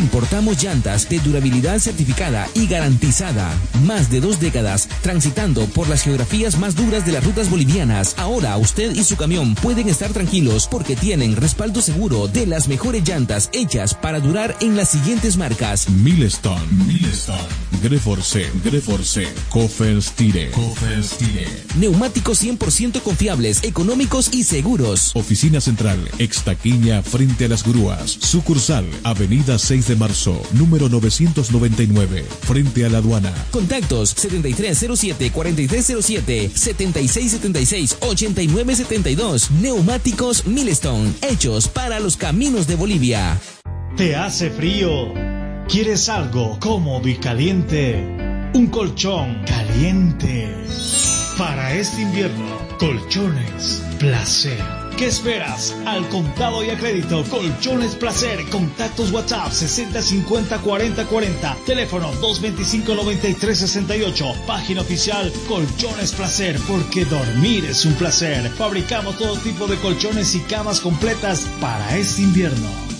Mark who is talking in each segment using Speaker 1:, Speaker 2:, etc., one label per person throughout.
Speaker 1: Importamos llantas de durabilidad certificada y garantizada. Más de dos décadas transitando por las geografías más duras de las rutas bolivianas. Ahora usted y su camión pueden estar tranquilos porque tienen respaldo seguro de las mejores llantas hechas para durar en las siguientes marcas.
Speaker 2: Milestone, Milestone, Greforce, Greforce, Tire, Tire.
Speaker 1: Neumáticos 100% confiables, económicos y seguros.
Speaker 2: Oficina Central, Extaquiña, frente a las grúas. Sucursal, Avenida 6 de Marzo, número 999, frente a la aduana.
Speaker 1: Contactos 7307-4307, 7676-8972. Neumáticos Milestone, hechos para los caminos de Bolivia.
Speaker 3: ¿Te hace frío? ¿Quieres algo cómodo y caliente? Un colchón caliente. Para este invierno, colchones placer. ¿Qué esperas? Al contado y a crédito, Colchones Placer. Contactos WhatsApp 6050 40 40. Teléfono 225 93 68. Página oficial Colchones Placer, porque dormir es un placer. Fabricamos todo tipo de colchones y camas completas para este invierno.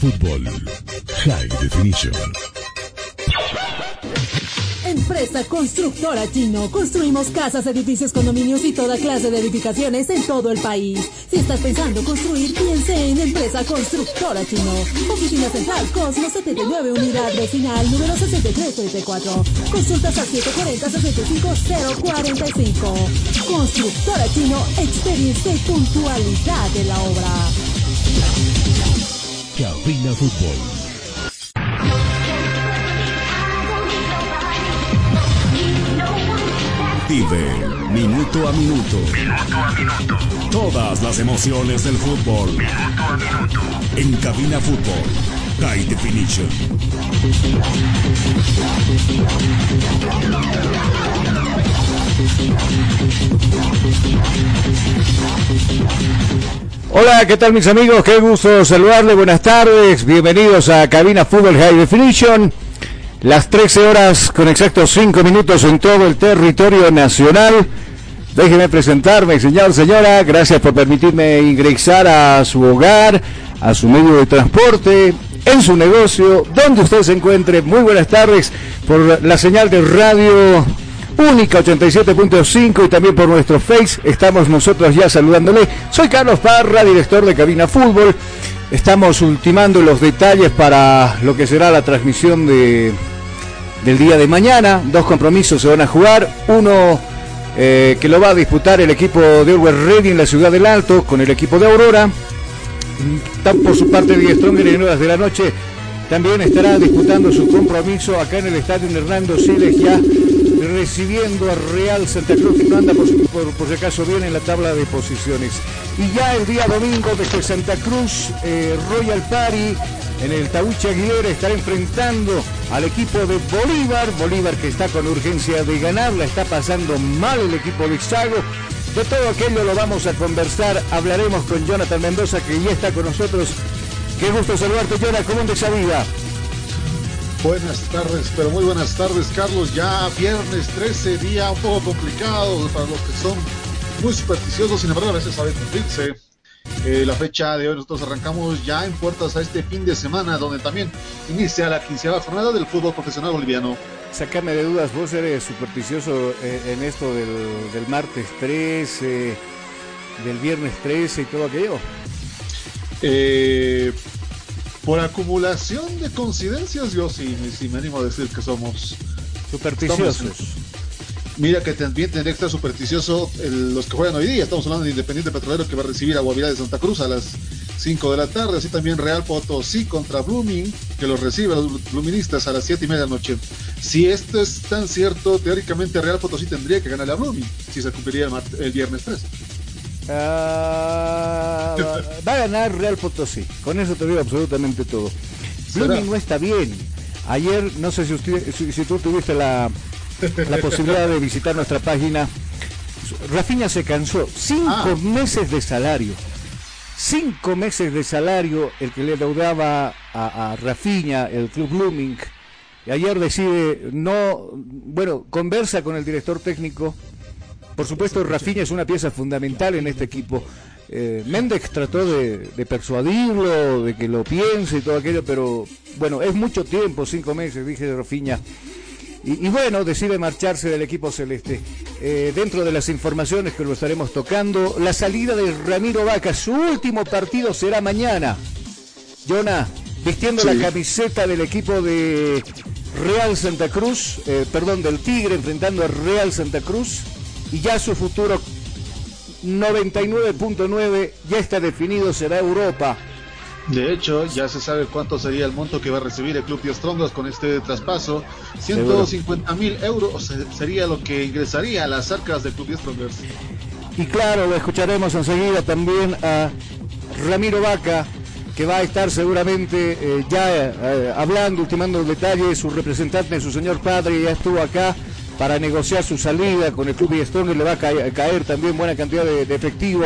Speaker 4: Fútbol High Definition.
Speaker 5: Empresa Constructora Chino. Construimos casas, edificios, condominios y toda clase de edificaciones en todo el país. Si estás pensando construir, piense en Empresa Constructora Chino. Oficina Central, Cosmo 79, Unidad Vecinal, número 6334. Consultas al 740-65045. Constructora Chino, experiencia y puntualidad de la obra.
Speaker 2: Cabina Fútbol. Vive minuto a minuto.
Speaker 4: Minuto a minuto.
Speaker 2: Todas las emociones del fútbol.
Speaker 4: Minuto a minuto.
Speaker 2: En Cabina Fútbol. High Definition.
Speaker 6: Hola, ¿qué tal mis amigos? Qué gusto saludarles, buenas tardes, bienvenidos a Cabina Fútbol High Definition. Las 13 horas con exactos 5 minutos en todo el territorio nacional. Déjeme presentarme, señor, señora, gracias por permitirme ingresar a su hogar, a su medio de transporte, en su negocio, donde usted se encuentre. Muy buenas tardes por la señal de radio Única 87.5 y también por nuestro Face. Estamos nosotros ya saludándole. Soy Carlos Parra, director de Cabina Fútbol. Estamos ultimando los detalles para lo que será la transmisión de, del día de mañana. Dos compromisos se van a jugar. Uno eh, que lo va a disputar el equipo de Uruguay Ready en la ciudad del Alto con el equipo de Aurora. Por su parte de Stronger en horas de la noche también estará disputando su compromiso acá en el estadio Hernando Siles ya recibiendo a Real Santa Cruz que no anda por, si acaso bien en la tabla de posiciones. Y ya el día domingo desde Santa Cruz, eh, Royal Party en el Tauche Aguilera estará enfrentando al equipo de Bolívar. Bolívar que está con urgencia de ganar, la está pasando mal el equipo de Xago. De todo aquello lo vamos a conversar. Hablaremos con Jonathan Mendoza que ya está con nosotros. Qué gusto saludarte, Jonathan. ¿Cómo te vida?
Speaker 7: Buenas tardes, pero muy buenas tardes, Carlos. Ya viernes 13, día un poco complicado para los que son muy supersticiosos, sin embargo, a veces sabe cumplirse. Eh, la fecha de hoy nosotros arrancamos ya en puertas a este fin de semana, donde también inicia la quinceava jornada del fútbol profesional boliviano.
Speaker 6: Sácame de dudas, vos eres supersticioso eh, en esto del, del martes 13, del viernes 13 y todo aquello.
Speaker 7: Eh, por acumulación de coincidencias, yo sí, sí, me animo a decir que somos
Speaker 6: supersticiosos.
Speaker 7: Estamos, mira que también tendría que estar supersticioso el, los que juegan hoy día. Estamos hablando de Independiente Petrolero que va a recibir a Guavirá de Santa Cruz a las 5 de la tarde. Así también Real Potosí contra Blooming, que los recibe a los Bluministas a las 7 y media de la noche. Si esto es tan cierto, teóricamente Real Potosí tendría que ganar a Blooming si se cumpliría el, el viernes 3.
Speaker 6: Uh, va a ganar Real Potosí. Con eso te digo absolutamente todo. Blooming no está bien. Ayer, no sé si, usted, si, si tú tuviste la, la, posibilidad de visitar nuestra página. Rafinha se cansó. Cinco ah. meses de salario. Cinco meses de salario el que le deudaba a, a Rafinha, el club Blooming. Y ayer decide no, bueno, conversa con el director técnico por supuesto, Rafinha es una pieza fundamental en este equipo. Eh, Méndez trató de, de, persuadirlo, de que lo piense y todo aquello, pero bueno, es mucho tiempo, cinco meses, dije Rafinha. Y, y, bueno, decide marcharse del equipo celeste. Eh, dentro de las informaciones que lo estaremos tocando, la salida de Ramiro Vaca, su último partido será mañana. Jonah, vistiendo sí. la camiseta del equipo de Real Santa Cruz, eh, perdón, del Tigre, enfrentando a Real Santa Cruz y ya su futuro 99.9 ya está definido, será Europa.
Speaker 7: De hecho, ya se sabe cuánto sería el monto que va a recibir el Club de Strongos con este traspaso. 150 mil euros sería lo que ingresaría a las arcas del Club de Strongos.
Speaker 6: Y claro, lo escucharemos enseguida también a Ramiro Vaca, que va a estar seguramente eh, ya eh, hablando, ultimando detalles. Su representante, su señor padre, ya estuvo acá para negociar su salida con el club Strong le va a caer, caer, también buena cantidad de, de, efectivo.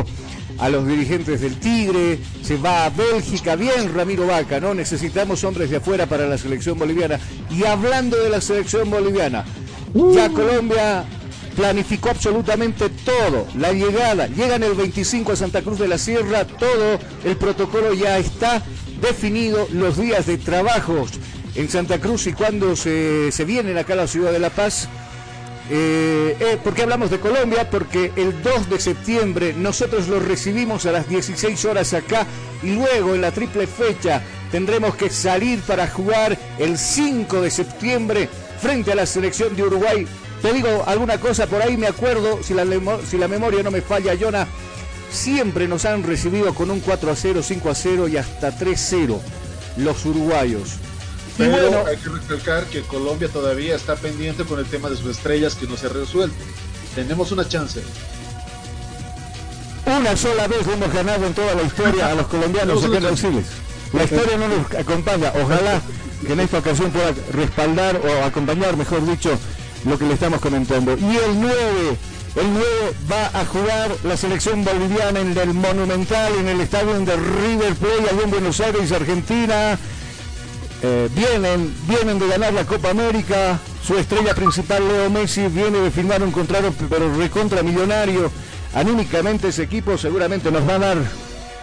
Speaker 6: a los dirigentes del Tigre, se va a Bélgica, bien Ramiro Vaca, ¿no? Necesitamos hombres de afuera para la selección boliviana. Y hablando de la selección boliviana, ya Colombia planificó absolutamente todo, la llegada, llegan el 25 a Santa Cruz de la Sierra, todo el protocolo ya está definido, los días de trabajo en Santa Cruz y cuando se, se vienen acá a la ciudad de La Paz. Eh, eh, ¿Por qué hablamos de Colombia? Porque el 2 de septiembre nosotros lo recibimos a las 16 horas acá y luego en la triple fecha tendremos que salir para jugar el 5 de septiembre frente a la selección de Uruguay. Te digo alguna cosa por ahí, me acuerdo, si la, si la memoria no me falla, Jonah, siempre nos han recibido con un 4 a 0, 5 a 0 y hasta 3 a 0 los uruguayos.
Speaker 7: Pero bueno, hay que recalcar que Colombia todavía está pendiente con el tema de sus estrellas que no se ha resuelto. Tenemos una chance.
Speaker 6: Una sola vez hemos ganado en toda la historia a los colombianos acá en La historia no nos acompaña. Ojalá que en esta ocasión pueda respaldar o acompañar, mejor dicho, lo que le estamos comentando. Y el 9, el 9 va a jugar la selección boliviana en el Monumental, en el estadio de River Plate, allá en Buenos Aires, Argentina. Eh, vienen, vienen de ganar la Copa América. Su estrella principal, Leo Messi, viene de firmar un contrato, pero recontra millonario. Anímicamente ese equipo seguramente nos va a dar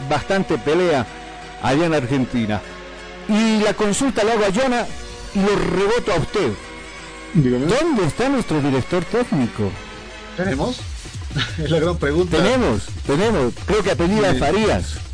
Speaker 6: bastante pelea allá en Argentina. Y la consulta la hago a Jonah y lo reboto a usted. ¿Dónde está nuestro director técnico?
Speaker 7: ¿Tenemos? es la gran pregunta.
Speaker 6: Tenemos, tenemos. Creo que apellida Farías.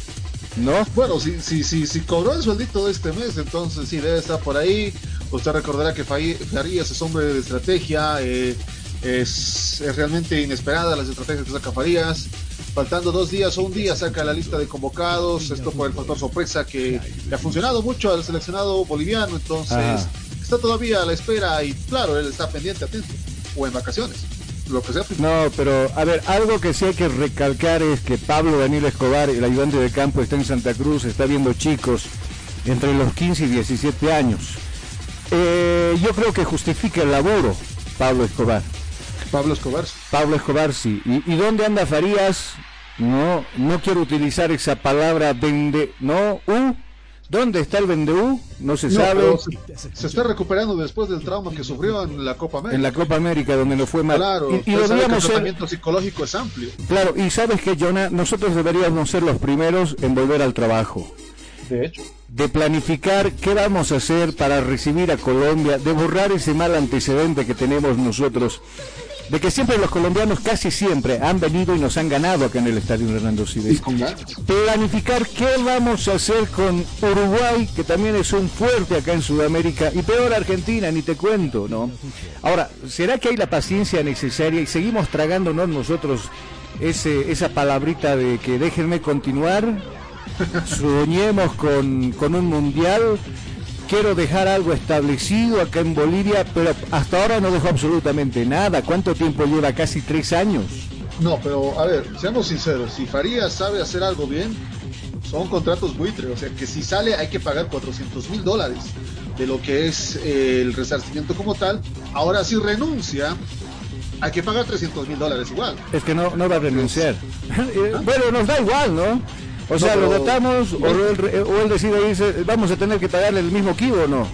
Speaker 6: ¿No?
Speaker 7: Bueno, si, si, si, si cobró el sueldito de este mes, entonces sí debe estar por ahí. Usted recordará que Farías es hombre de estrategia, eh, es, realmente inesperada las estrategias que saca Farías. Faltando dos días o un día saca la lista de convocados, esto por el factor sorpresa que le ha funcionado mucho al seleccionado boliviano, entonces está todavía a la espera y claro, él está pendiente, atento, o en vacaciones.
Speaker 6: No, pero a ver, algo que sí hay que recalcar es que Pablo Daniel Escobar, el ayudante de campo, está en Santa Cruz, está viendo chicos entre los 15 y 17 años. Eh, yo creo que justifica el laboro, Pablo Escobar.
Speaker 7: Pablo Escobar.
Speaker 6: Pablo Escobar, sí. ¿Y, dónde anda Farías? No, no quiero utilizar esa palabra vende, no, uh, ¿Dónde está el Vendeu? No se sabe.
Speaker 7: Se, está recuperando después del trauma que sufrió en la Copa América.
Speaker 6: En la Copa América, donde no fue mal.
Speaker 7: Claro, y, el tratamiento psicológico es amplio.
Speaker 6: Claro, y sabes que, Jonah, nosotros deberíamos ser los primeros en volver al trabajo.
Speaker 7: De hecho.
Speaker 6: De planificar qué vamos a hacer para recibir a Colombia, de borrar ese mal antecedente que tenemos nosotros de que siempre los colombianos, casi siempre, han venido y nos han ganado acá en el Estadio Hernando Siles. Planificar qué vamos a hacer con Uruguay, que también es un fuerte acá en Sudamérica, y peor Argentina, ni te cuento, ¿no? Ahora, ¿será que hay la paciencia necesaria y seguimos tragándonos nosotros ese, esa palabrita de que déjenme continuar? Soñemos con, con un mundial quiero dejar algo establecido acá en Bolivia, pero hasta ahora no dejó absolutamente nada. ¿Cuánto tiempo lleva? Casi tres años.
Speaker 7: No, pero a ver, seamos sinceros, si Farías sabe hacer algo bien, son contratos buitre, o sea que si sale hay que pagar 400 mil dólares de lo que es eh, el resarcimiento como tal. Ahora si renuncia, hay que pagar 300 mil dólares igual.
Speaker 6: Es que no, no va a renunciar. bueno, nos da igual, ¿no? O sea, lo datamos o, él, decide dice, vamos a tener que pagarle el mismo kilo o no.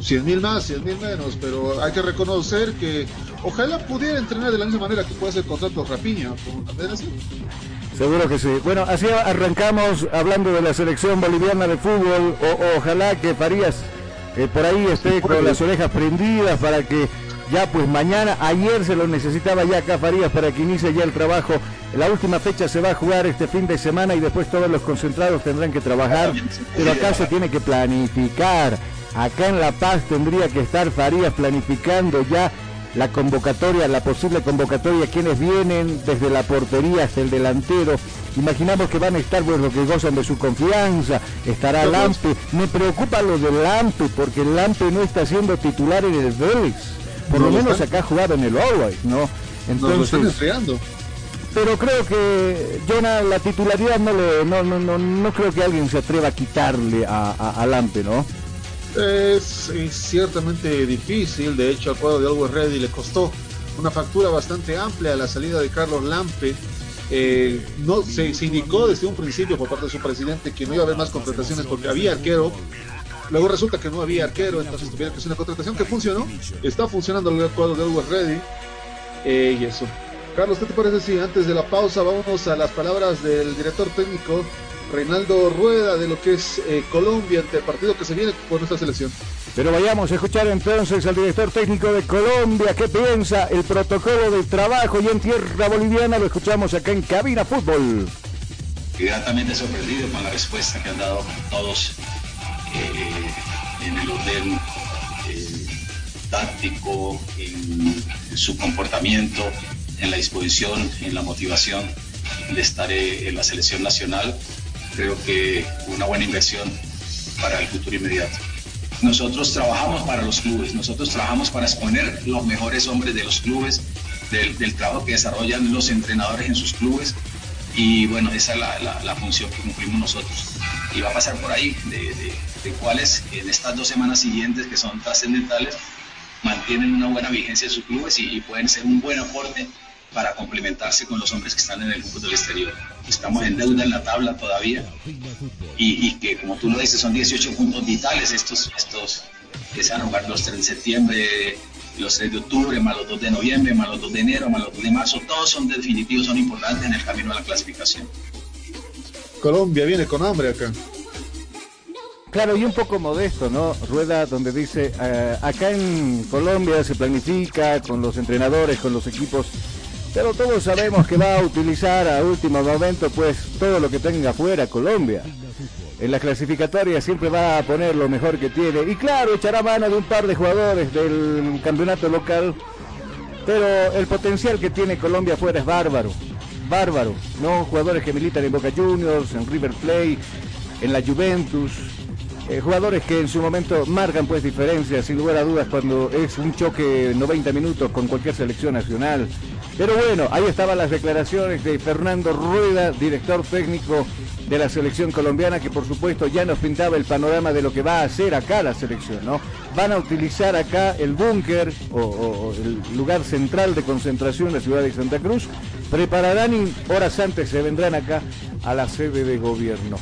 Speaker 7: 100 mil más, 100 mil menos, pero hay que reconocer que ojalá pudiera entrenar de la misma manera que puede hacer contrato Rapiña
Speaker 6: Seguro que sí. Bueno, así arrancamos hablando de la selección boliviana de fútbol. O, ojalá que Farías eh, por ahí esté con las orejas prendidas para que ya pues mañana, ayer se lo necesitaba ya acá Farías para que inicie ya el trabajo. La última fecha se va a jugar este fin de semana y después todos los concentrados tendrán que trabajar, pero acá se tiene que planificar. Acá en La Paz tendría que estar Farías planificando ya la convocatoria, la posible convocatoria, quienes vienen desde la portería hasta el delantero. Imaginamos que van a estar pues, los que gozan de su confianza, estará Lampe. Me preocupa lo de Lampe porque Lampe no está siendo titular en el Vélez por lo menos acá jugado en el Always, ¿no?
Speaker 7: Entonces,
Speaker 6: pero creo que la titularidad no le no, no, no, no creo que alguien se atreva a quitarle a, Lampe, ¿no?
Speaker 7: Es, ciertamente difícil, de hecho al cuadro de Always Ready le costó una factura bastante amplia a la salida de Carlos Lampe Eh, no se, se, indicó desde un principio por parte de su presidente que no iba a haber más contrataciones porque había arquero. Luego resulta que no había arquero, entonces tuvieron que hacer una contratación que funcionó. Está funcionando el cuadro de Always Ready. Eh, y eso. Carlos, ¿qué te parece si antes de la pausa vamos a las palabras del director técnico Reinaldo Rueda de lo que es eh, Colombia ante el partido que se viene por nuestra selección?
Speaker 6: Pero vayamos a escuchar entonces al director técnico de Colombia, qué piensa el protocolo de trabajo y en tierra boliviana, lo escuchamos acá en Cabina Fútbol.
Speaker 8: Gratamente sorprendido con la respuesta que han dado todos eh, en el orden eh, táctico, en, en, su comportamiento, en la disposición, en la motivación de estar en la selección nacional. Creo que una buena inversión para el futuro inmediato. Nosotros trabajamos para los clubes, nosotros trabajamos para exponer los mejores hombres de los clubes, del, del trabajo que desarrollan los entrenadores en sus clubes y bueno, esa es la, la, la, función que cumplimos nosotros. Y va a pasar por ahí de, de, de cuáles en estas dos semanas siguientes que son trascendentales mantienen una buena vigencia en sus clubes y, y, pueden ser un buen aporte para complementarse con los hombres que están en el grupo del exterior. Estamos en deuda en la tabla todavía y, y que como tú lo dices son 18 puntos vitales estos, estos que se van a jugar los 3 de septiembre, los 3 de octubre, más los 2 de noviembre, más los 2 de enero, más los 2 de marzo, todos son definitivos, son importantes en el camino a la clasificación.
Speaker 7: Colombia viene con hambre acá.
Speaker 6: Claro, y un poco modesto, ¿no? Rueda donde dice, eh, acá en Colombia se planifica con los entrenadores, con los equipos, pero todos sabemos que va a utilizar a último momento pues todo lo que tenga fuera Colombia. En la clasificatoria siempre va a poner lo mejor que tiene y claro, echará mano de un par de jugadores del campeonato local, pero el potencial que tiene Colombia fuera es bárbaro, bárbaro, ¿no? Jugadores que militan en Boca Juniors, en River Plate, en la Juventus, eh, jugadores que en su momento marcan pues diferencias, sin lugar a dudas, cuando es un choque 90 minutos con cualquier selección nacional. Pero bueno, ahí estaban las declaraciones de Fernando Rueda, director técnico de la selección colombiana, que por supuesto ya nos pintaba el panorama de lo que va a hacer acá la selección, ¿no? Van a utilizar acá el búnker o, el lugar central de concentración de la ciudad de Santa Cruz, prepararán y horas antes se vendrán acá a la sede de gobierno.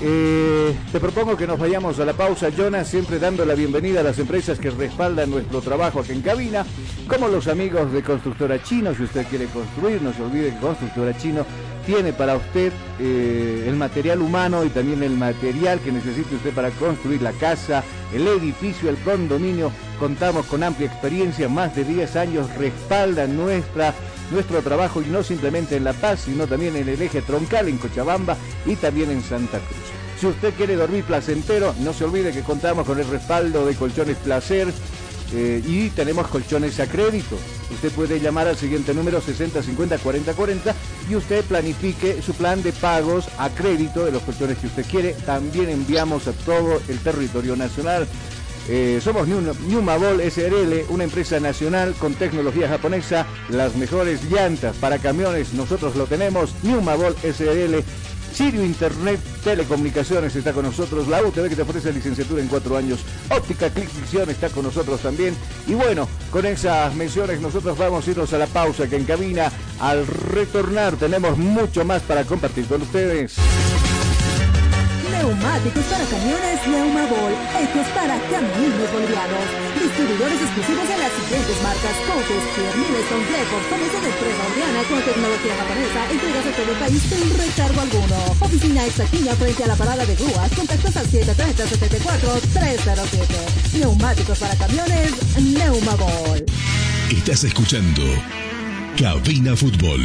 Speaker 6: Eh, te propongo que nos vayamos a la pausa, Jonas, siempre dando la bienvenida a las empresas que respaldan nuestro trabajo aquí en cabina, como los amigos de Constructora Chino, si usted quiere construir, no se olvide que Constructora Chino tiene para usted eh, el material humano y también el material que necesite usted para construir la casa, el edificio, el condominio. Contamos con amplia experiencia, más de 10 años respaldan nuestra nuestro trabajo y no simplemente en La Paz, sino también en el eje troncal en Cochabamba y también en Santa Cruz. Si usted quiere dormir placentero, no se olvide que contamos con el respaldo de Colchones Placer eh, y tenemos colchones a crédito. Usted puede llamar al siguiente número 60 50 40 40 y usted planifique su plan de pagos a crédito de los colchones que usted quiere. También enviamos a todo el territorio nacional. Eh, somos Newmabol SRL, una empresa nacional con tecnología japonesa, las mejores llantas para camiones, nosotros lo tenemos, Newmabol SRL. Sirio Internet Telecomunicaciones está con nosotros, la UTV que te ofrece licenciatura en cuatro años, Óptica Click Ficción está con nosotros también. Y bueno, con esas menciones nosotros vamos a irnos a la pausa que en cabina al retornar tenemos mucho más para compartir con ustedes.
Speaker 5: Neumáticos para camiones Neumabol, hechos para caminos bolivianos. Distribuidores exclusivos de las siguientes marcas: Cotes, Milestone, Clifford. Somos una empresa boliviana con tecnología japonesa. Entregas a todo el país sin recargo alguno. Oficina exactiña frente a la parada de grúas. Contactos al 730-74-307. Neumáticos para camiones Neumabol.
Speaker 2: Estás escuchando Cabina Fútbol.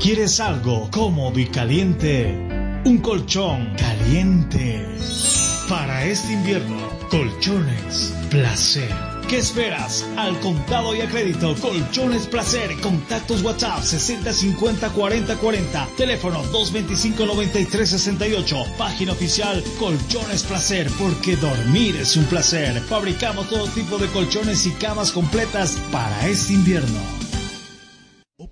Speaker 3: ¿Quieres algo cómodo y caliente? Un colchón caliente. Para este invierno, colchones placer. ¿Qué esperas? Al contado y a crédito, Colchones Placer. Contactos WhatsApp 60 50 40 40. Teléfono 225 93 68. Página oficial Colchones Placer, porque dormir es un placer. Fabricamos todo tipo de colchones y camas completas para este invierno.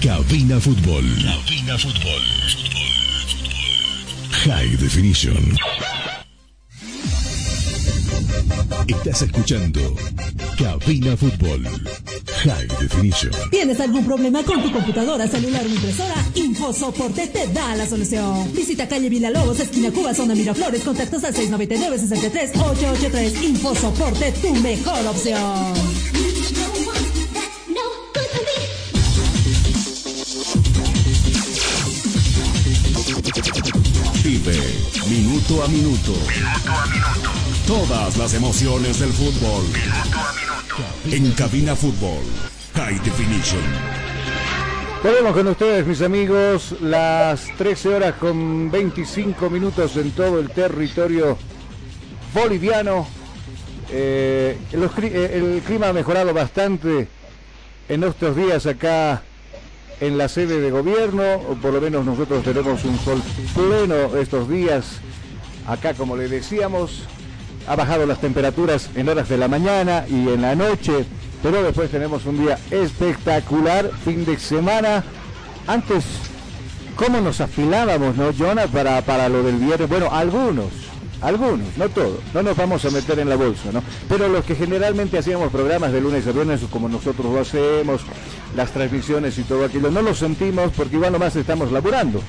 Speaker 2: Cabina Fútbol.
Speaker 4: Cabina Fútbol.
Speaker 2: High Definition. Estás escuchando Cabina Fútbol. High Definition.
Speaker 5: ¿Tienes algún problema con tu computadora, celular o impresora? Infosoporte te da la solución. Visita calle Villalobos, esquina Cuba, zona Miraflores. Contactos al 699-63-883. Infosoporte, tu mejor opción.
Speaker 9: Minuto a minuto.
Speaker 4: Minuto a minuto.
Speaker 9: Todas las emociones del fútbol.
Speaker 4: Minuto a minuto.
Speaker 9: En Cabina Fútbol. High Definition.
Speaker 6: Volvemos con ustedes, mis amigos, las 13 horas con 25 minutos en todo el territorio boliviano. Eh, los eh, el clima ha mejorado bastante en estos días acá en la sede de gobierno, o por lo menos nosotros tenemos un sol pleno estos días. Acá, como le decíamos, ha bajado las temperaturas en horas de la mañana y en la noche, pero después tenemos un día espectacular, fin de semana. Antes, ¿cómo nos afilábamos, no, Jonah, para, para lo del viernes? Bueno, algunos, algunos, no todos, no nos vamos a meter en la bolsa, ¿no? Pero los que generalmente hacíamos programas de lunes a viernes, como nosotros lo hacemos, las transmisiones y todo aquello, no lo sentimos porque igual nomás estamos laburando,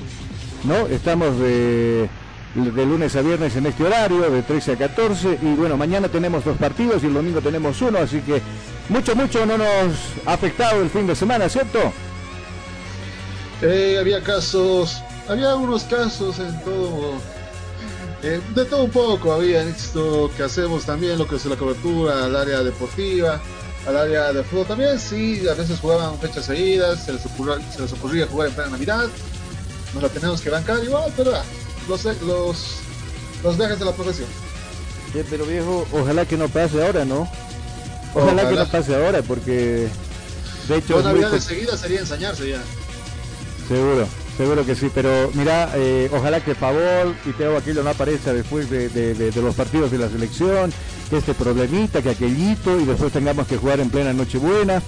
Speaker 6: ¿no? Estamos de, de lunes a viernes en este horario, de 13 a 14, y bueno, mañana tenemos dos partidos y el domingo tenemos uno, así que mucho, mucho no nos ha afectado el fin de semana, ¿cierto?
Speaker 7: Eh, había casos, había algunos casos en todo, eh, de todo un poco había esto que hacemos también, lo que es la cobertura al área deportiva, al área de fútbol también, sí, a veces jugaban fechas seguidas, se les ocurría, se les ocurría jugar en plena Navidad, nos la tenemos que bancar igual, pero ah, los, los, los viajes de la profesión.
Speaker 6: Sí, pero viejo, ojalá que no pase ahora, ¿no? Ojalá, que no pase ahora, porque de hecho muy
Speaker 7: navidades
Speaker 6: co-
Speaker 7: seguidas sería ensañarse ya.
Speaker 6: seguro, seguro que sí, pero mira, eh, ojalá que Pavol y Teo Aquilo no aparezca después de, de- de- de los partidos de la selección, que este problemita, que aquellito, y después tengamos que jugar en plena Nochebuena,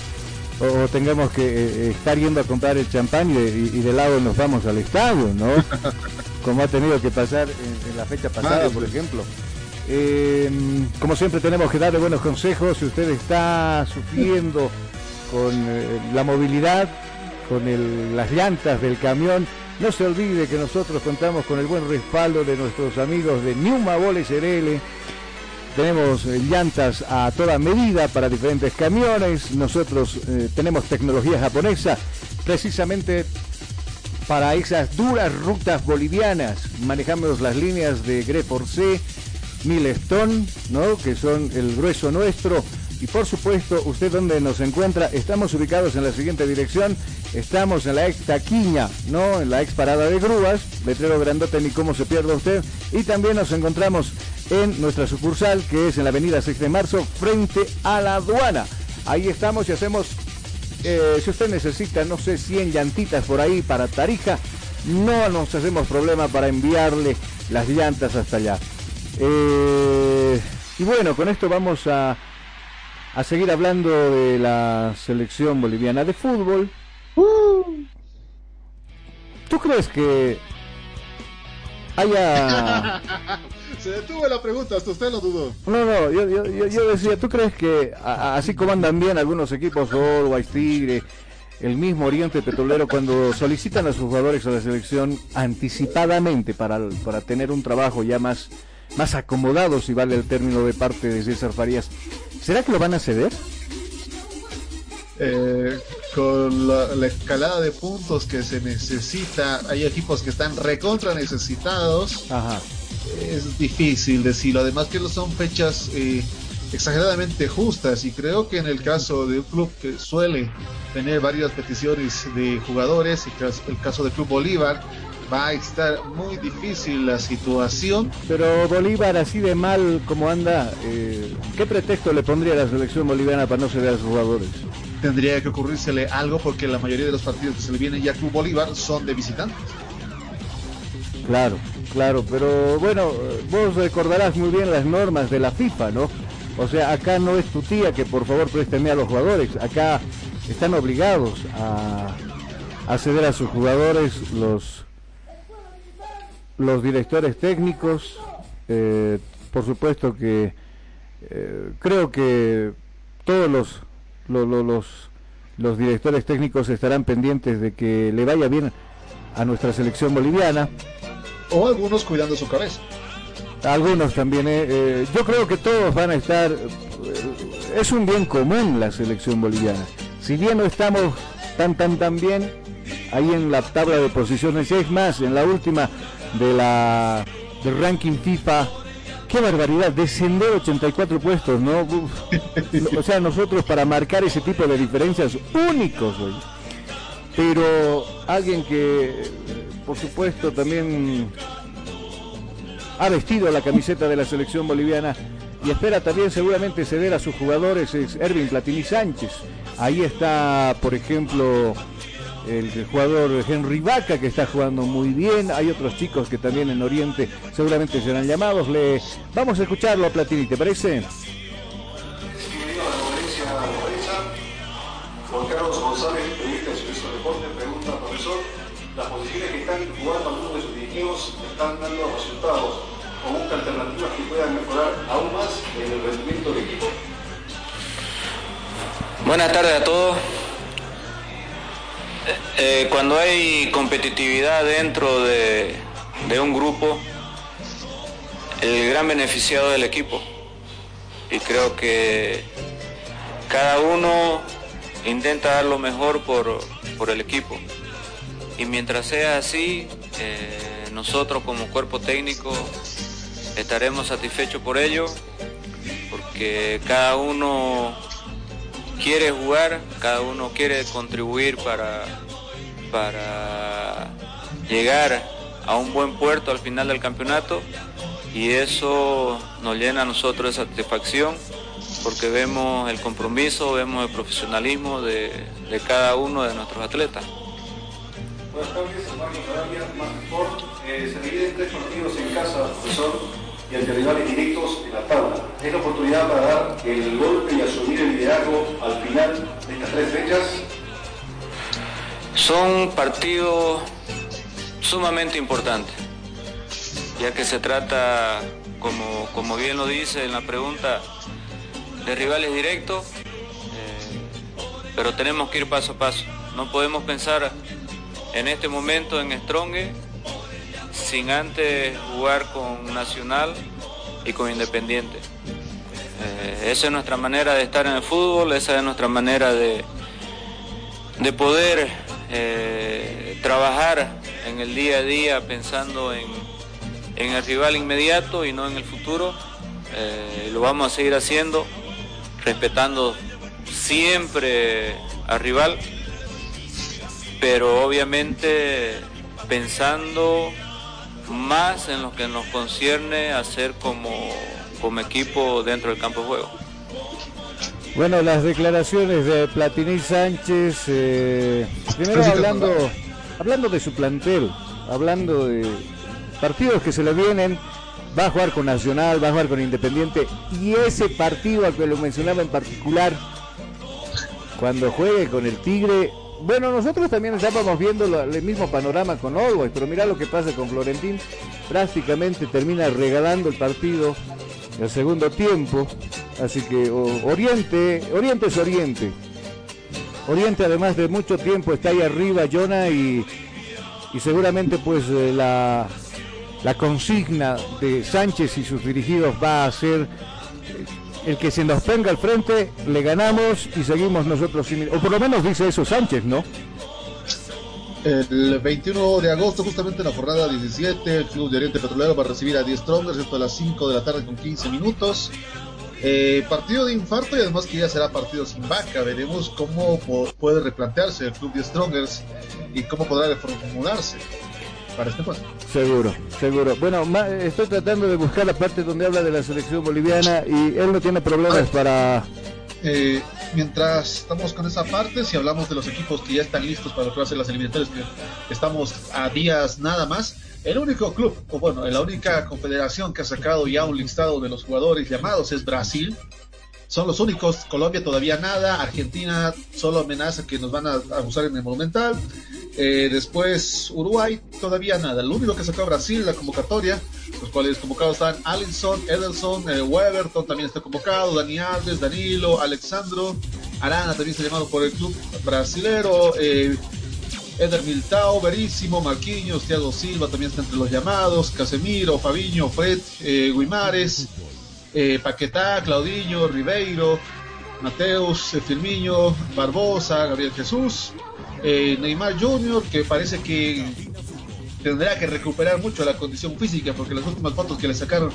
Speaker 6: o, o tengamos que eh, estar yendo a comprar el champán y de, y- y de lado nos vamos al estadio, ¿no? Como ha tenido que pasar en, en la fecha pasada, por ejemplo. Eh, como siempre tenemos que darle buenos consejos si usted está sufriendo con eh, la movilidad, con el- las llantas del camión. No se olvide que nosotros contamos con el buen respaldo de nuestros amigos de Numa Bole SRL. Tenemos eh, llantas a toda medida para diferentes camiones. Nosotros tenemos tecnología japonesa precisamente para esas duras rutas bolivianas. Manejamos las líneas de Greporce, Milestone, ¿no? que son el grueso nuestro. Y por supuesto, usted donde nos encuentra, estamos ubicados en la siguiente dirección. Estamos en la ex taquiña, ¿no? En la ex parada de grúas, letrero grandote ni cómo se pierda usted. Y también nos encontramos en nuestra sucursal, que es en la avenida 6 de marzo, frente a la aduana. Ahí estamos y hacemos eh, si usted necesita, no sé, 100 llantitas por ahí para Tarija, no nos hacemos problema para enviarle las llantas hasta allá. Eh, y bueno, con esto vamos a, a seguir hablando de la selección boliviana de fútbol. ¿Tú crees que haya...
Speaker 7: Se detuvo la pregunta, hasta usted lo dudó.
Speaker 6: No, no, yo, yo, yo- yo decía, ¿tú crees que a- así como andan bien algunos equipos, Always Tigre, el mismo Oriente Petrolero, cuando solicitan a sus jugadores a la selección anticipadamente para, para tener un trabajo ya más, más acomodado, si vale el término de parte de César Farías, ¿será que lo van a ceder?
Speaker 7: Eh, con la, la escalada de puntos que se necesita, hay equipos que están recontra necesitados.
Speaker 6: Ajá.
Speaker 7: Es difícil decirlo, además que son fechas eh, exageradamente justas y creo que en el caso de un club que suele tener varias peticiones de jugadores, el caso, el caso del Club Bolívar, va a estar muy difícil la situación.
Speaker 6: Pero Bolívar, así de mal como anda, eh, ¿qué pretexto le pondría a la selección boliviana para no ceder a sus jugadores?
Speaker 7: Tendría que ocurrírsele algo porque la mayoría de los partidos que se le vienen ya a Club Bolívar son de visitantes.
Speaker 6: Claro, claro, pero bueno, vos recordarás muy bien las normas de la FIFA, ¿no? O sea, acá no es tu tía que por favor présteme a los jugadores, acá están obligados a, ceder a sus jugadores los, los directores técnicos, eh, por supuesto que eh, creo que todos los, lo- lo- los, los directores técnicos estarán pendientes de que le vaya bien a nuestra selección boliviana.
Speaker 7: O algunos cuidando su cabeza.
Speaker 6: Algunos también. eh, eh, yo creo que todos van a estar. eh, es un bien común la selección boliviana. Si bien no estamos tan, tan, tan bien ahí en la tabla de posiciones, es más, en la última de la del ranking FIFA Qué barbaridad, descender 84 puestos, ¿no? o sea, nosotros para marcar ese tipo de diferencias únicos, güey. Pero alguien que, por supuesto, también ha vestido la camiseta de la selección boliviana y espera también seguramente ceder a sus jugadores es Ervin Platini Sánchez. Ahí está, por ejemplo, el jugador Henry Vaca que está jugando muy bien. Hay otros chicos que también en Oriente seguramente serán llamados. Le vamos a escucharlo a Platini, ¿te parece?
Speaker 10: Carlos González, periodista de Deporte, pregunta, profesor, las que están jugando algunos de sus directivos están dando resultados o busca alternativas que puedan mejorar aún más el rendimiento del equipo.
Speaker 11: Buenas tardes a todos. Eh, cuando hay competitividad dentro de, de un grupo, el gran beneficiado del equipo. Y creo que cada uno intenta dar lo mejor por, por el equipo. Y mientras sea así, eh, nosotros como cuerpo técnico estaremos satisfechos por ello, porque cada uno quiere jugar, cada uno quiere contribuir para, para llegar a un buen puerto al final del campeonato y eso nos llena a nosotros de satisfacción porque vemos el compromiso, vemos el profesionalismo de, de cada uno de nuestros atletas.
Speaker 10: Buenas tardes, Marcos Arabia, Más Sport. Eh, se dividen tres partidos en casa, profesor, y ante rivales directos en la tabla. Es la oportunidad para dar el golpe y asumir el liderazgo al final de estas tres fechas.
Speaker 11: Son partidos sumamente importantes, ya que se trata, como, como bien lo dice en la pregunta, de rivales directos, eh, pero tenemos que ir paso a paso. No podemos pensar en este momento en Stronge sin antes jugar con Nacional y con Independiente. Eh, esa es nuestra manera de estar en el fútbol, esa es nuestra manera de, de poder eh, trabajar en el día a día pensando en, en, el rival inmediato y no en el futuro. Eh, lo vamos a seguir haciendo, respetando siempre al rival, pero obviamente pensando más en lo que nos concierne hacer como, como equipo dentro del campo de juego.
Speaker 6: Bueno, las declaraciones de Platini Sánchez, eh, primero hablando, hablando de su plantel, hablando de partidos que se le vienen, va a jugar con Nacional, va a jugar con Independiente, y ese partido al que lo mencionaba en particular, cuando juegue con el Tigre, bueno, nosotros también estábamos viendo el mismo panorama con Always, pero mira lo que pasa con Florentín. Prácticamente termina regalando el partido el segundo tiempo. Así que Oriente, Oriente es Oriente. Oriente además de mucho tiempo está ahí arriba, Jonah, y, y seguramente pues eh, la, la consigna de Sánchez y sus dirigidos va a ser el que se nos ponga al frente, le ganamos y seguimos nosotros sin... O por lo menos dice eso Sánchez, ¿no?
Speaker 7: El 21 de agosto, justamente en la jornada 17, el Club de Oriente Petrolero va a recibir a 10 Strongers, a las 5 de la tarde con 15 minutos. Eh, partido de infarto y además que ya será partido sin vaca. Veremos cómo puede replantearse el Club de Strongers y cómo podrá reformularse para este puesto.
Speaker 6: Seguro, seguro. Bueno, estoy tratando de buscar la parte donde habla de la selección boliviana y él no tiene problemas para...
Speaker 7: Eh, mientras estamos con esa parte, si hablamos de los equipos que ya están listos para lo las eliminatorias, que estamos a días nada más, el único club, o bueno, la única confederación que ha sacado ya un listado de los jugadores llamados es Brasil. Son los únicos, Colombia todavía nada, Argentina solo amenaza que nos van a abusar en el Monumental, eh, después Uruguay, todavía nada. Lo único que sacó Brasil, la convocatoria, los cuales convocados están Allison, Edelson, eh, Weberton también está convocado, Dani Alves, Danilo, Alexandro, Arana también está llamado por el club brasilero, eh, Eder Miltao, Verísimo, Marquinhos, Thiago Silva también está entre los llamados, Casemiro, Fabiño, Fred, eh, Guimares, eh, Paquetá, Claudinho, Ribeiro, Mateus, Firmiño, Barbosa, Gabriel Jesús, eh, Neymar Jr., que parece que tendrá que recuperar mucho la condición física, porque las últimas fotos que le sacaron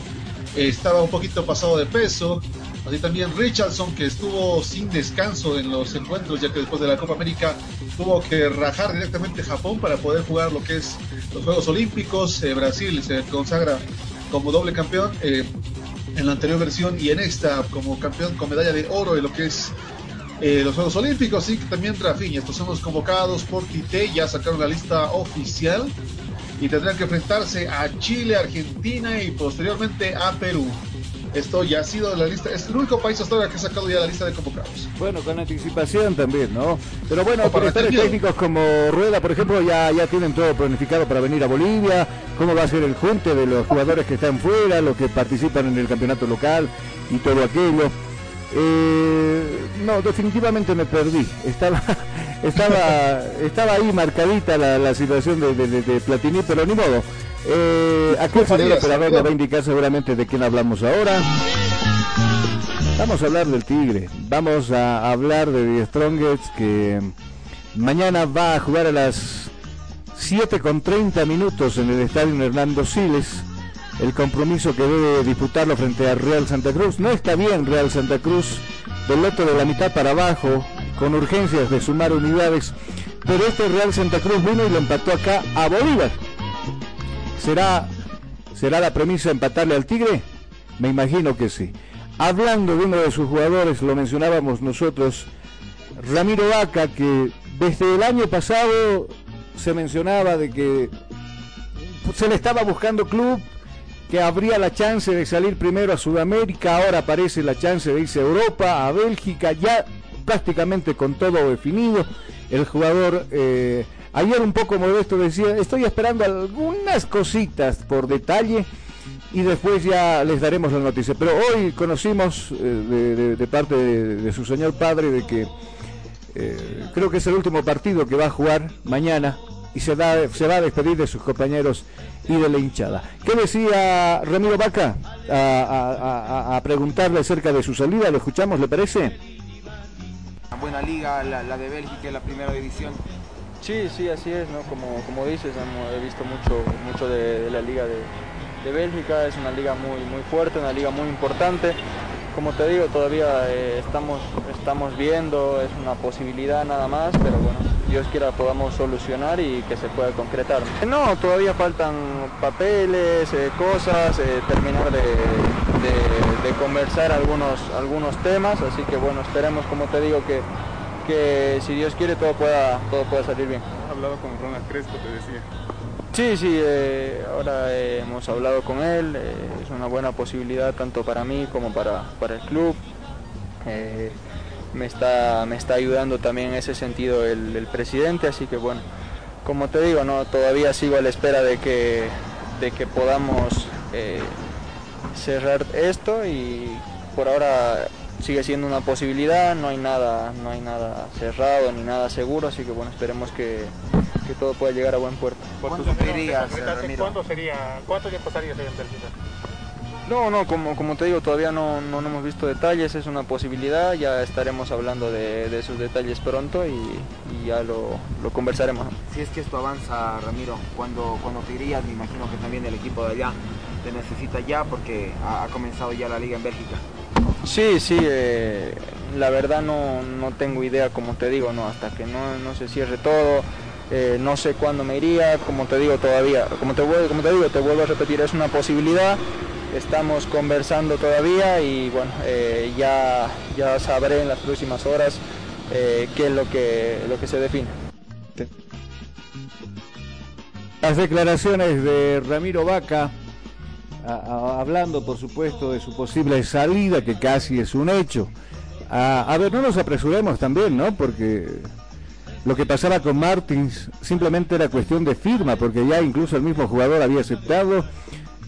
Speaker 7: eh, estaba un poquito pasado de peso. Así también Richardson, que estuvo sin descanso en los encuentros, ya que después de la Copa América tuvo que rajar directamente Japón para poder jugar lo que es los Juegos Olímpicos. Eh, Brasil se consagra como doble campeón eh, en la anterior versión y en esta como campeón con medalla de oro en lo que es eh, los Juegos Olímpicos. Y también Rafinha, estos son convocados por Tite, ya sacaron la lista oficial y tendrán que enfrentarse a Chile, Argentina y posteriormente a Perú. Esto ya ha sido la lista, es el único país hasta ahora que ha sacado ya la lista de convocados.
Speaker 6: Bueno, con anticipación también, ¿no? Pero bueno, directores técnicos como Rueda, por ejemplo, ya, ya tienen todo planificado para venir a Bolivia, cómo va a ser el junte de los jugadores que están fuera, los que participan en el campeonato local y todo aquello. Eh, no, definitivamente me perdí. Estaba, estaba, estaba ahí marcadita la, la situación de, de- de- de Platini, pero ni modo. Eh, aquel señor
Speaker 7: Farías,
Speaker 6: operador
Speaker 7: claro.
Speaker 6: va a indicar seguramente de quién hablamos ahora. Vamos a hablar del Tigre. Vamos a hablar de The Strongest que mañana va a jugar a las 7 con 30 minutos en el estadio Hernando Siles. El compromiso que debe disputarlo frente a Real Santa Cruz. No está bien Real Santa Cruz del lote de la mitad para abajo, con urgencias de sumar unidades. Pero este Real Santa Cruz vino y lo empató acá a Bolívar. ¿Será, ¿Será la premisa empatarle al Tigre? Me imagino que sí. Hablando de uno de sus jugadores, lo mencionábamos nosotros, Ramiro Vaca, que desde el año pasado se mencionaba de que se le estaba buscando club, que habría la chance de salir primero a Sudamérica, ahora aparece la chance de irse a Europa, a Bélgica, ya prácticamente con todo definido. El jugador eh, ayer un poco modesto decía, estoy esperando algunas cositas por detalle y después ya les daremos la noticia. Pero hoy conocimos eh, de, parte de, su señor padre de que eh, creo que es el último partido que va a jugar mañana y se, da, se va a despedir de sus compañeros y de la hinchada. ¿Qué decía Ramiro Vaca a, preguntarle acerca de su salida? ¿Lo escuchamos, le parece?
Speaker 12: Buena liga, la, la de Bélgica, la primera división.
Speaker 13: Sí, sí, así es, ¿no? Como, como dices, he visto mucho, mucho de, la liga de, de Bélgica, es una liga muy, muy fuerte, una liga muy importante. Como te digo, todavía eh, estamos, estamos viendo, es una posibilidad nada más, pero bueno, Dios quiera podamos solucionar y que se pueda concretar. No, todavía faltan papeles, eh, cosas, eh, terminar de- de conversar algunos, algunos temas, así que bueno, esperemos, como te digo, que, que si Dios quiere todo pueda, todo pueda salir bien.
Speaker 14: Has hablado con Ronald Crespo, te decía.
Speaker 13: Sí, sí, eh, ahora eh, hemos hablado con él, eh, es una buena posibilidad tanto para mí como para, para el club. Eh, me, está, me está ayudando también en ese sentido el, el presidente, así que bueno, como te digo, no, todavía sigo a la espera de que, de que podamos cerrar esto y por ahora sigue siendo una posibilidad, no hay nada, no hay nada cerrado ni nada seguro, así que bueno, esperemos que, que todo pueda llegar a buen puerto.
Speaker 12: ¿Cuánto Ramiro?
Speaker 14: ¿Cuándo sería, cuánto tiempo estarías ahí en Bélgica?
Speaker 13: No, no, como, como te digo, todavía no, no, no hemos visto detalles, es una posibilidad, ya estaremos hablando de, de esos detalles pronto y, y ya lo, lo conversaremos.
Speaker 12: Si es que esto avanza, Ramiro, cuando, cuando te irías, me imagino que también el equipo de allá te necesita ya porque ha, ha comenzado ya la liga en Bélgica.
Speaker 13: Sí, sí, eh, la verdad no, no tengo idea, como te digo, no, hasta que no, no se cierre todo, eh, no sé cuándo me iría, como te digo todavía, como te, como te digo, te vuelvo a repetir, es una posibilidad, estamos conversando todavía y bueno, eh, ya, ya sabré en las próximas horas qué es lo que, lo que se define.
Speaker 6: Las declaraciones de Ramiro Vaca, a- hablando por supuesto de su posible salida, que casi es un hecho. A, a ver, no nos apresuremos también, ¿no? Porque lo que pasaba con Martins simplemente era cuestión de firma, porque ya incluso el mismo jugador había aceptado.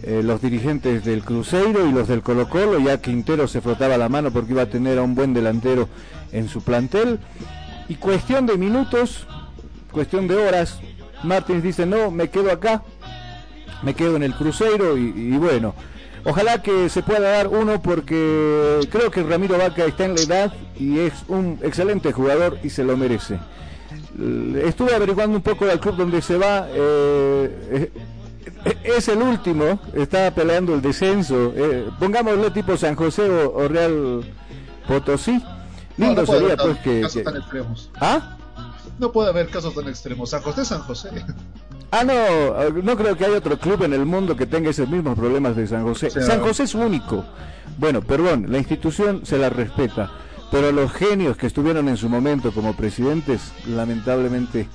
Speaker 6: eh, los dirigentes del Cruzeiro y los del Colo Colo, ya Quintero se frotaba la mano porque iba a tener a un buen delantero en su plantel. Y cuestión de minutos, cuestión de horas, Martins dice, no, me quedo acá, me quedo en el Cruzeiro y, y bueno, ojalá que se pueda dar uno porque creo que Ramiro Vaca está en la edad y es un excelente jugador y se lo merece. Estuve averiguando un poco del club donde se va, eh, eh, es el último, está peleando el descenso. Eh, pongámosle tipo San José o, Real Potosí. Lindo
Speaker 7: no,
Speaker 6: sería pues que...
Speaker 7: Casos tan extremos.
Speaker 6: ¿Ah?
Speaker 7: No puede haber casos tan extremos. San José, San José.
Speaker 6: Ah, no, no creo que haya otro club en el mundo que tenga esos mismos problemas de San José. San José es único. Bueno, perdón, la institución se la respeta, pero los genios que estuvieron en su momento como presidentes, lamentablemente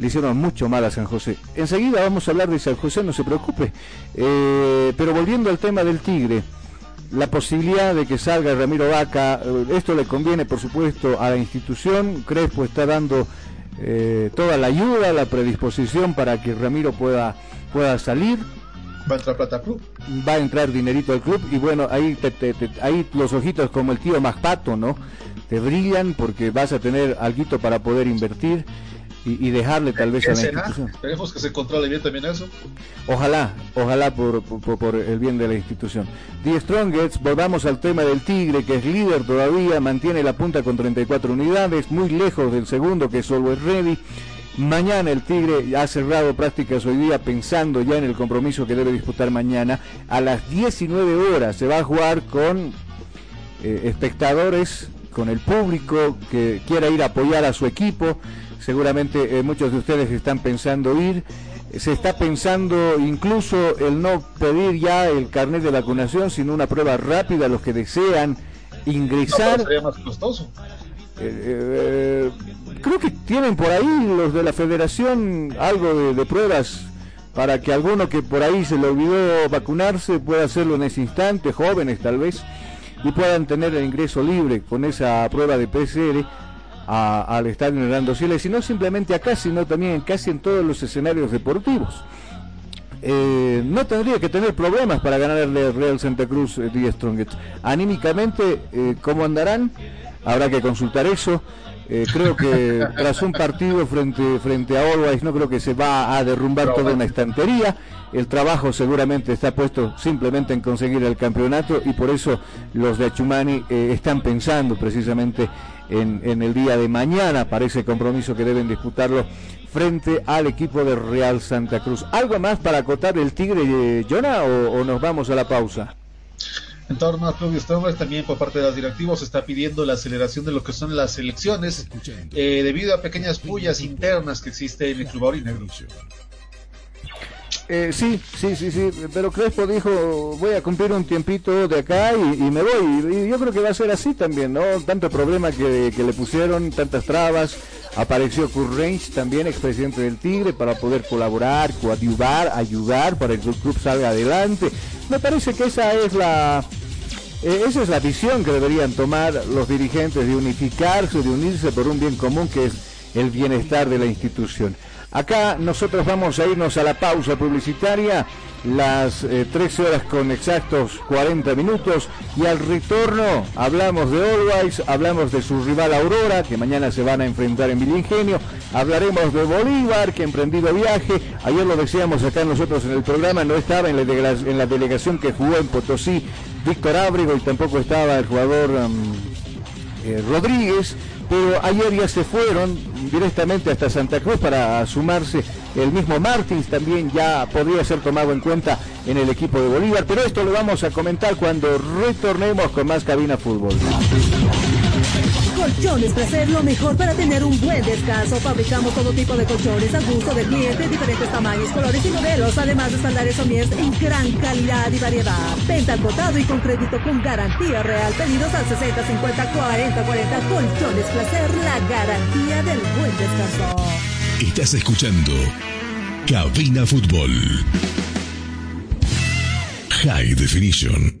Speaker 6: le hicieron mucho mal a San José. Enseguida vamos a hablar de San José, no se preocupe. Eh, pero volviendo al tema del Tigre, la posibilidad de que salga Ramiro Vaca, eh, esto le conviene por supuesto a la institución, Crespo está dando eh, toda la ayuda, la predisposición para que Ramiro pueda, pueda salir.
Speaker 7: Va a entrar plata club.
Speaker 6: Va a entrar dinerito al club y bueno, ahí, ahí los ojitos como el tío Magpato, ¿no? Te brillan porque vas a tener algo para poder invertir y, dejarle tal vez a la institución.
Speaker 7: Esperemos que se controle bien también eso.
Speaker 6: Ojalá, ojalá por, por, el bien de la institución. The Strongest, volvamos al tema del Tigre, que es líder todavía, mantiene la punta con 34 unidades, muy lejos del segundo, que es Always Ready. Mañana el Tigre ha cerrado prácticas hoy día pensando ya en el compromiso que debe disputar mañana. A las 19 horas se va a jugar con eh, espectadores, con el público que quiera ir a apoyar a su equipo seguramente eh, muchos de ustedes están pensando ir. Se está pensando incluso el no pedir ya el carnet de vacunación, sino una prueba rápida a los que desean ingresar.
Speaker 7: sería más costoso.
Speaker 6: Eh, eh, creo que tienen por ahí los de la federación algo de, pruebas para que alguno que por ahí se le olvidó vacunarse pueda hacerlo en ese instante, jóvenes tal vez, y puedan tener el ingreso libre con esa prueba de PCR al estadio Hernando Siles, y no simplemente acá, sino también casi en todos los escenarios deportivos. Eh, no tendría que tener problemas para ganarle al Real Santa Cruz eh, The Strongest. Anímicamente, eh, ¿cómo andarán? Habrá que consultar eso. Eh, creo que tras un partido frente, frente a Always no creo que se va a derrumbar toda una estantería. El trabajo seguramente está puesto simplemente en conseguir el campeonato y por eso los de Achumani están pensando precisamente en, el día de mañana para ese compromiso que deben disputarlo frente al equipo de Real Santa Cruz. ¿Algo más para acotar el Tigre, de Jonah, o, nos vamos a la pausa?
Speaker 7: En torno a Club también por parte de los directivos se está pidiendo la aceleración de lo que son las elecciones eh, debido a pequeñas pullas internas que existen en el Club Aurinegro.
Speaker 6: Eh, sí, sí, sí, sí, pero Crespo dijo, voy a cumplir un tiempito de acá y, me voy. Y, yo creo que va a ser así también, ¿no? Tanto problema que, le pusieron, tantas trabas. Apareció Range también, expresidente del Tigre, para poder colaborar, coadyuvar, ayudar para que el club salga adelante. Me parece que esa es la... Eh, esa es la visión que deberían tomar los dirigentes de unificarse, de unirse por un bien común que es el bienestar de la institución. Acá nosotros vamos a irnos a la pausa publicitaria, las 13 eh, horas con exactos 40 minutos, y al retorno hablamos de Always, hablamos de su rival Aurora, que mañana se van a enfrentar en Villingenio, hablaremos de Bolívar, que emprendido viaje, ayer lo decíamos acá nosotros en el programa, no estaba en la, delegación que jugó en Potosí Víctor Ábrego y tampoco estaba el jugador um, eh, Rodríguez, pero ayer ya se fueron directamente hasta Santa Cruz para sumarse el mismo Martins también ya podría ser tomado en cuenta en el equipo de Bolívar, pero esto lo vamos a comentar cuando retornemos con más cabina fútbol.
Speaker 5: Colchones Placer, lo mejor para tener un buen descanso. Fabricamos todo tipo de colchones a gusto del cliente, diferentes tamaños, colores y modelos, además de estándares mies en gran calidad y variedad. Venta al cotado y con crédito con garantía real. Pedidos al 60 50 40 40. Colchones Placer, la garantía del buen descanso.
Speaker 2: Estás escuchando Cabina Fútbol. High Definition.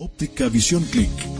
Speaker 2: Óptica Visión Click.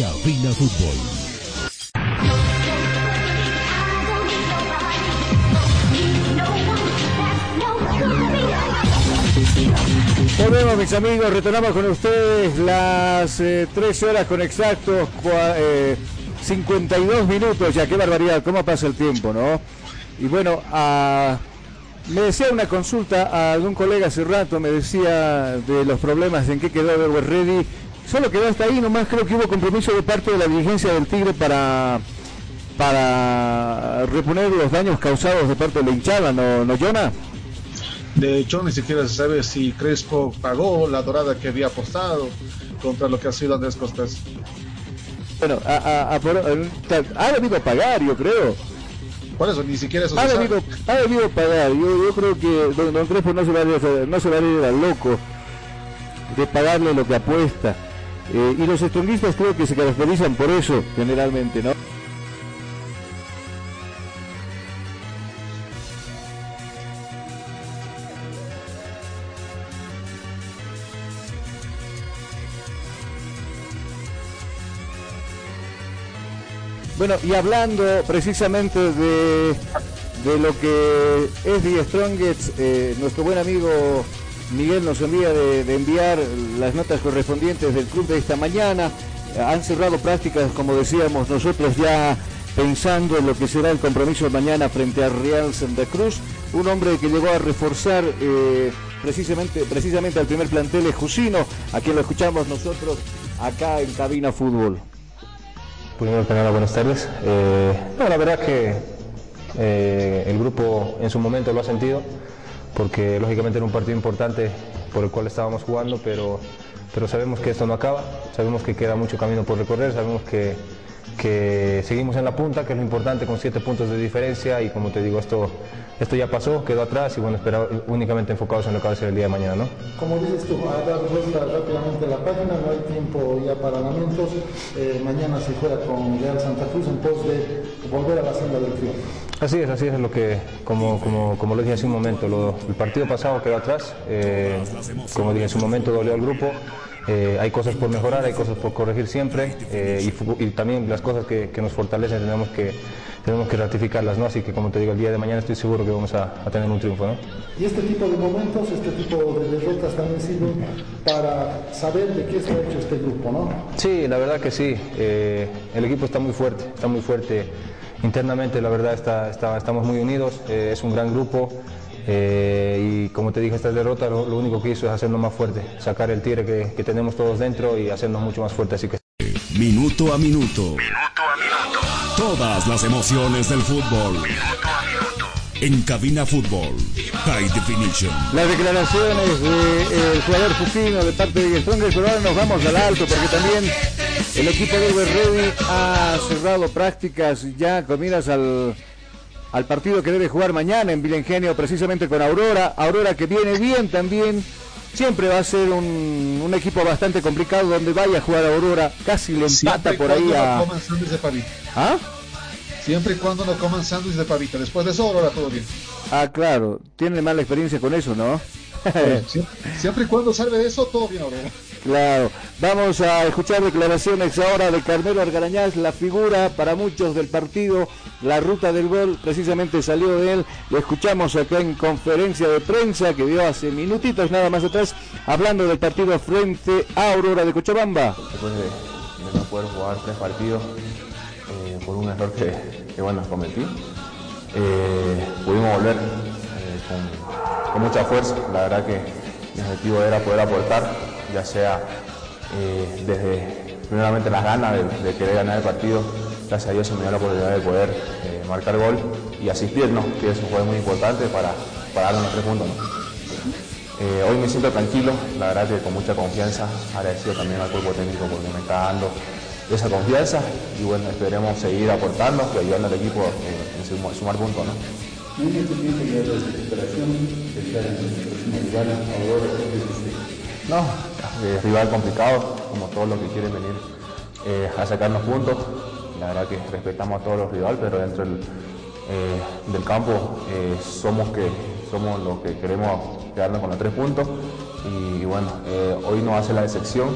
Speaker 9: Cabina Fútbol.
Speaker 6: Volvemos mis amigos, retornamos con ustedes las eh, 13 horas con exactos eh, 52 minutos, ya qué barbaridad, cómo pasa el tiempo, ¿no? Y bueno, a- me decía una consulta a algún colega hace rato, me decía de los problemas en qué quedó Ready, solo quedó hasta ahí, nomás creo que hubo compromiso de parte de la dirigencia del Tigre para para reponer los daños causados de parte de la hinchada, ¿no, no Jonah?
Speaker 7: De hecho, ni siquiera se sabe si Crespo pagó la dorada que había apostado contra lo que ha sido Andrés Costas.
Speaker 6: Bueno, a, a- a por- a- ha debido pagar, yo creo.
Speaker 7: Por eso, ni siquiera eso
Speaker 6: Ha
Speaker 7: se sabe.
Speaker 6: debido, ha debido pagar. Yo, yo creo que don, don Crespo no se, va a no se va a ir al loco de pagarle lo que apuesta. Eh, y los estronguistas creo que se caracterizan por eso, generalmente, ¿no? Bueno, y hablando precisamente de, de lo que es The Strongest, eh, nuestro buen amigo Miguel nos envía de, enviar las notas correspondientes del club de esta mañana. Han cerrado prácticas, como decíamos nosotros, ya pensando en lo que será el compromiso de mañana frente a Real Santa Cruz. Un hombre que llegó a reforzar eh, precisamente, precisamente al primer plantel es Jusino, a quien lo escuchamos nosotros acá en Cabina Fútbol.
Speaker 15: Primero que buenas tardes. Eh, no, la verdad que eh, el grupo en su momento lo ha sentido, porque lógicamente era un partido importante por el cual estábamos jugando, pero, pero sabemos que esto no acaba, sabemos que queda mucho camino por recorrer, sabemos que, que seguimos en la punta, que es lo importante, con siete puntos de diferencia y como te digo, esto, esto ya pasó, quedó atrás y bueno, espera, únicamente enfocados en lo que va a ser el día de mañana, ¿no?
Speaker 16: Como dices tú, a dar vuelta rápidamente la página, no hay tiempo ya para lamentos. Eh, mañana se juega con Real Santa Cruz en pos de volver a la senda del triunfo.
Speaker 15: Así es, así es lo que, como, como, como lo dije hace un momento, lo- el partido pasado quedó atrás, eh, como dije en su momento dolió al grupo, eh, hay cosas por mejorar, hay cosas por corregir siempre eh, y, también las cosas que, que nos fortalecen tenemos que, tenemos que ratificarlas, ¿no? Así que como te digo, el día de mañana estoy seguro que vamos a, a tener un triunfo, ¿no?
Speaker 16: Y este tipo de momentos, este tipo de derrotas también sirven para saber de qué está hecho este grupo, ¿no?
Speaker 15: Sí, la verdad que sí. Eh, el equipo está muy fuerte, está muy fuerte internamente, la verdad está, está- estamos muy unidos, eh, es un gran grupo eh, y como te dije, esta derrota lo, lo único que hizo es hacernos más fuerte, sacar el tire que, que tenemos todos dentro y hacernos mucho más fuerte. Así que
Speaker 2: Minuto a minuto. Todas las emociones del fútbol. En Cabina Fútbol. High Definition.
Speaker 6: Las declaraciones del jugador Fufino de parte de Stronger, pero ahora nos vamos al alto porque también el equipo de Uber Ready ha cerrado prácticas ya con miras al, al partido que debe jugar mañana en Vilengenio precisamente con Aurora. Aurora que viene bien también. Siempre va a ser un, un equipo bastante complicado donde vaya a jugar Aurora. Casi le empata
Speaker 7: Siempre
Speaker 6: por ahí a...
Speaker 7: de.
Speaker 6: ¿Ah?
Speaker 7: Siempre y cuando no coman sándwich de pavita. Después de eso, ahora todo bien.
Speaker 6: Ah, claro. Tiene mala experiencia con eso, ¿no?
Speaker 7: siempre, siempre y cuando salve de eso, todo bien, Aurora.
Speaker 6: Claro, vamos a escuchar declaraciones ahora de Carmelo Argarañaz, la figura para muchos del partido, la ruta del gol precisamente salió de él, lo escuchamos acá en conferencia de prensa que dio hace minutitos nada más atrás, hablando del partido frente a Aurora de Cochabamba.
Speaker 15: después de, no poder jugar tres partidos eh, por un error que, que, bueno, cometí, eh, pudimos volver eh, con, con mucha fuerza. La verdad que mi objetivo era poder aportar, ya sea eh, desde primeramente las ganas de, de querer ganar el partido, gracias a Dios se me dio la oportunidad de poder eh, marcar gol y asistirnos, que eso fue muy importante para, para darnos los tres puntos. ¿no? Eh, hoy me siento tranquilo, la verdad que con mucha confianza, agradecido también al cuerpo técnico porque me está dando esa confianza y bueno, esperemos seguir aportando y ayudando al equipo en sumar, sumar puntos. ¿no? No, eh, rival complicado, como todos los que quieren venir eh, a sacarnos puntos. La verdad que respetamos a todos los rivales, pero dentro del, eh, campo eh, somos, que, somos los que queremos quedarnos con los tres puntos. Y, bueno, eh, hoy no hace la excepción.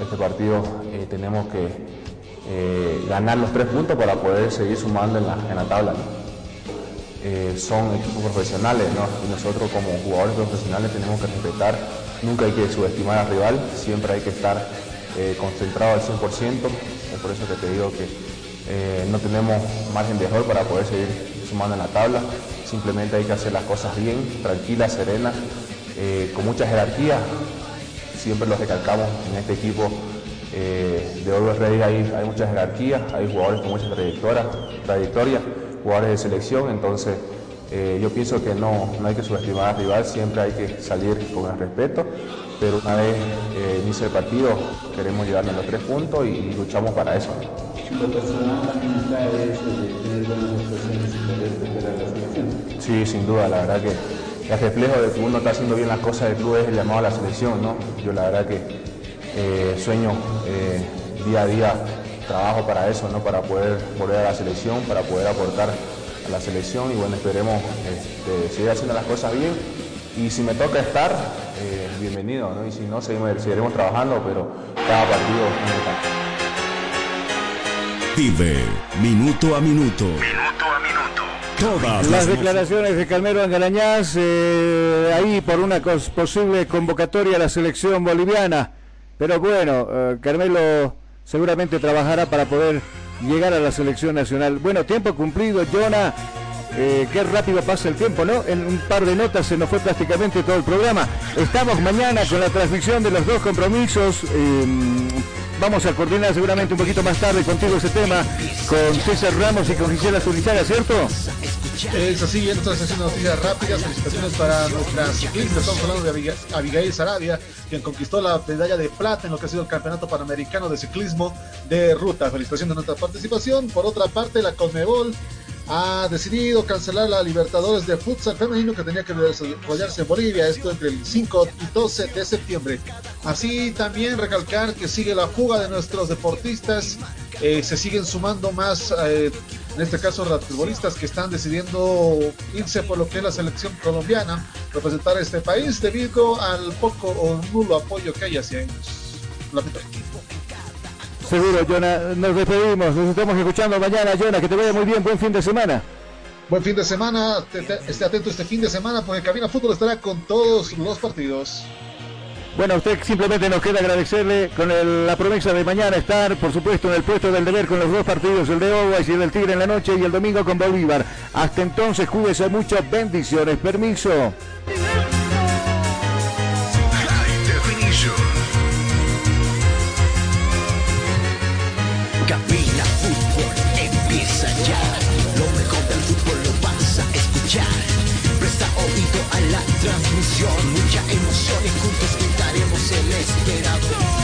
Speaker 15: Este partido tenemos que ganar los tres puntos para poder seguir sumando en la, en la tabla. son equipos profesionales, ¿no? Y nosotros como jugadores profesionales tenemos que respetar, nunca hay que subestimar al rival, siempre hay que estar eh, concentrado al 100%, es por eso que te digo que eh, no tenemos margen de error para poder seguir sumando en la tabla, simplemente hay que hacer las cosas bien, tranquilas, serenas, eh, con mucha jerarquía, siempre lo recalcamos en este equipo de Orwell Ready hay, hay mucha jerarquía, hay jugadores con mucha trayectoria, trayectoria jugadores de selección, entonces eh, yo pienso que no, no hay que subestimar al rival, siempre hay que salir con el respeto, pero una vez eh, inicia el partido queremos llevarnos los tres puntos y, y luchamos para eso. Sí, sin duda, la verdad que el reflejo de que uno está haciendo bien las cosas del club es el llamado a la selección, ¿no? Yo la verdad que eh, sueño eh, día a día, trabajo para eso, ¿no? Para poder volver a la selección, para poder aportar a la selección y bueno, esperemos este, seguir haciendo las cosas bien y si me toca estar, eh, bienvenido, ¿no? Y si no, seguimos, seguiremos trabajando, pero cada partido es importante.
Speaker 2: Vive minuto a minuto. Todas
Speaker 6: Las declaraciones de Carmelo Angarañaz eh, ahí por una cos- posible convocatoria a la selección boliviana. Pero bueno, eh, Carmelo seguramente trabajará para poder llegar a la selección nacional. Bueno, tiempo cumplido, Jonah. Eh, qué rápido pasa el tiempo, ¿no? En un par de notas se nos fue prácticamente todo el programa. Estamos mañana con la transmisión de los dos compromisos. eh, vamos a coordinar seguramente un poquito más tarde contigo ese tema con César Ramos y con Gisela Zunizaga, ¿cierto?
Speaker 7: Es así, en nuestra sesión de noticias rápidas, felicitaciones para nuestras ciclistas. Estamos hablando de Abigail Sarabia, quien conquistó la medalla de plata en lo que ha sido el Campeonato Panamericano de Ciclismo de Ruta. Felicitaciones de nuestra participación. Por otra parte, la Conmebol ha decidido cancelar la Libertadores de Futsal Femenino que tenía que desarrollarse en Bolivia, esto entre el 5 y 12 de septiembre. Así también recalcar que sigue la fuga de nuestros deportistas, eh, se siguen sumando más, eh, en este caso, futbolistas que están decidiendo irse por lo que es la selección colombiana, representar este país debido al poco o nulo apoyo que hay hacia ellos.
Speaker 6: Seguro, Jonah. Nos despedimos. Nos estamos escuchando mañana, Jonah. Que te vaya muy bien. Buen fin de semana.
Speaker 7: Buen fin de semana. Esté atento este fin de semana porque Cabina Fútbol estará con todos los partidos.
Speaker 6: Bueno, a usted simplemente nos queda agradecerle con la promesa de mañana estar, por supuesto, en el puesto del deber con los dos partidos, el de Always y el del Tigre en la noche y el domingo con Bolívar. Hasta entonces, cuídese mucho. Bendiciones. Permiso.
Speaker 17: Transmisión, mucha emoción y juntos gritaremos el esperado.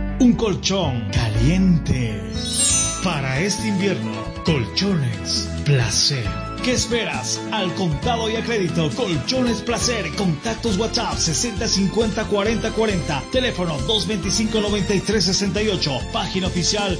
Speaker 3: Un colchón caliente. Para este invierno, colchones placer. ¿Qué esperas? Al contado y a crédito, Colchones Placer. Contactos WhatsApp 60 50 40 40. Teléfono 225 93 68. Página oficial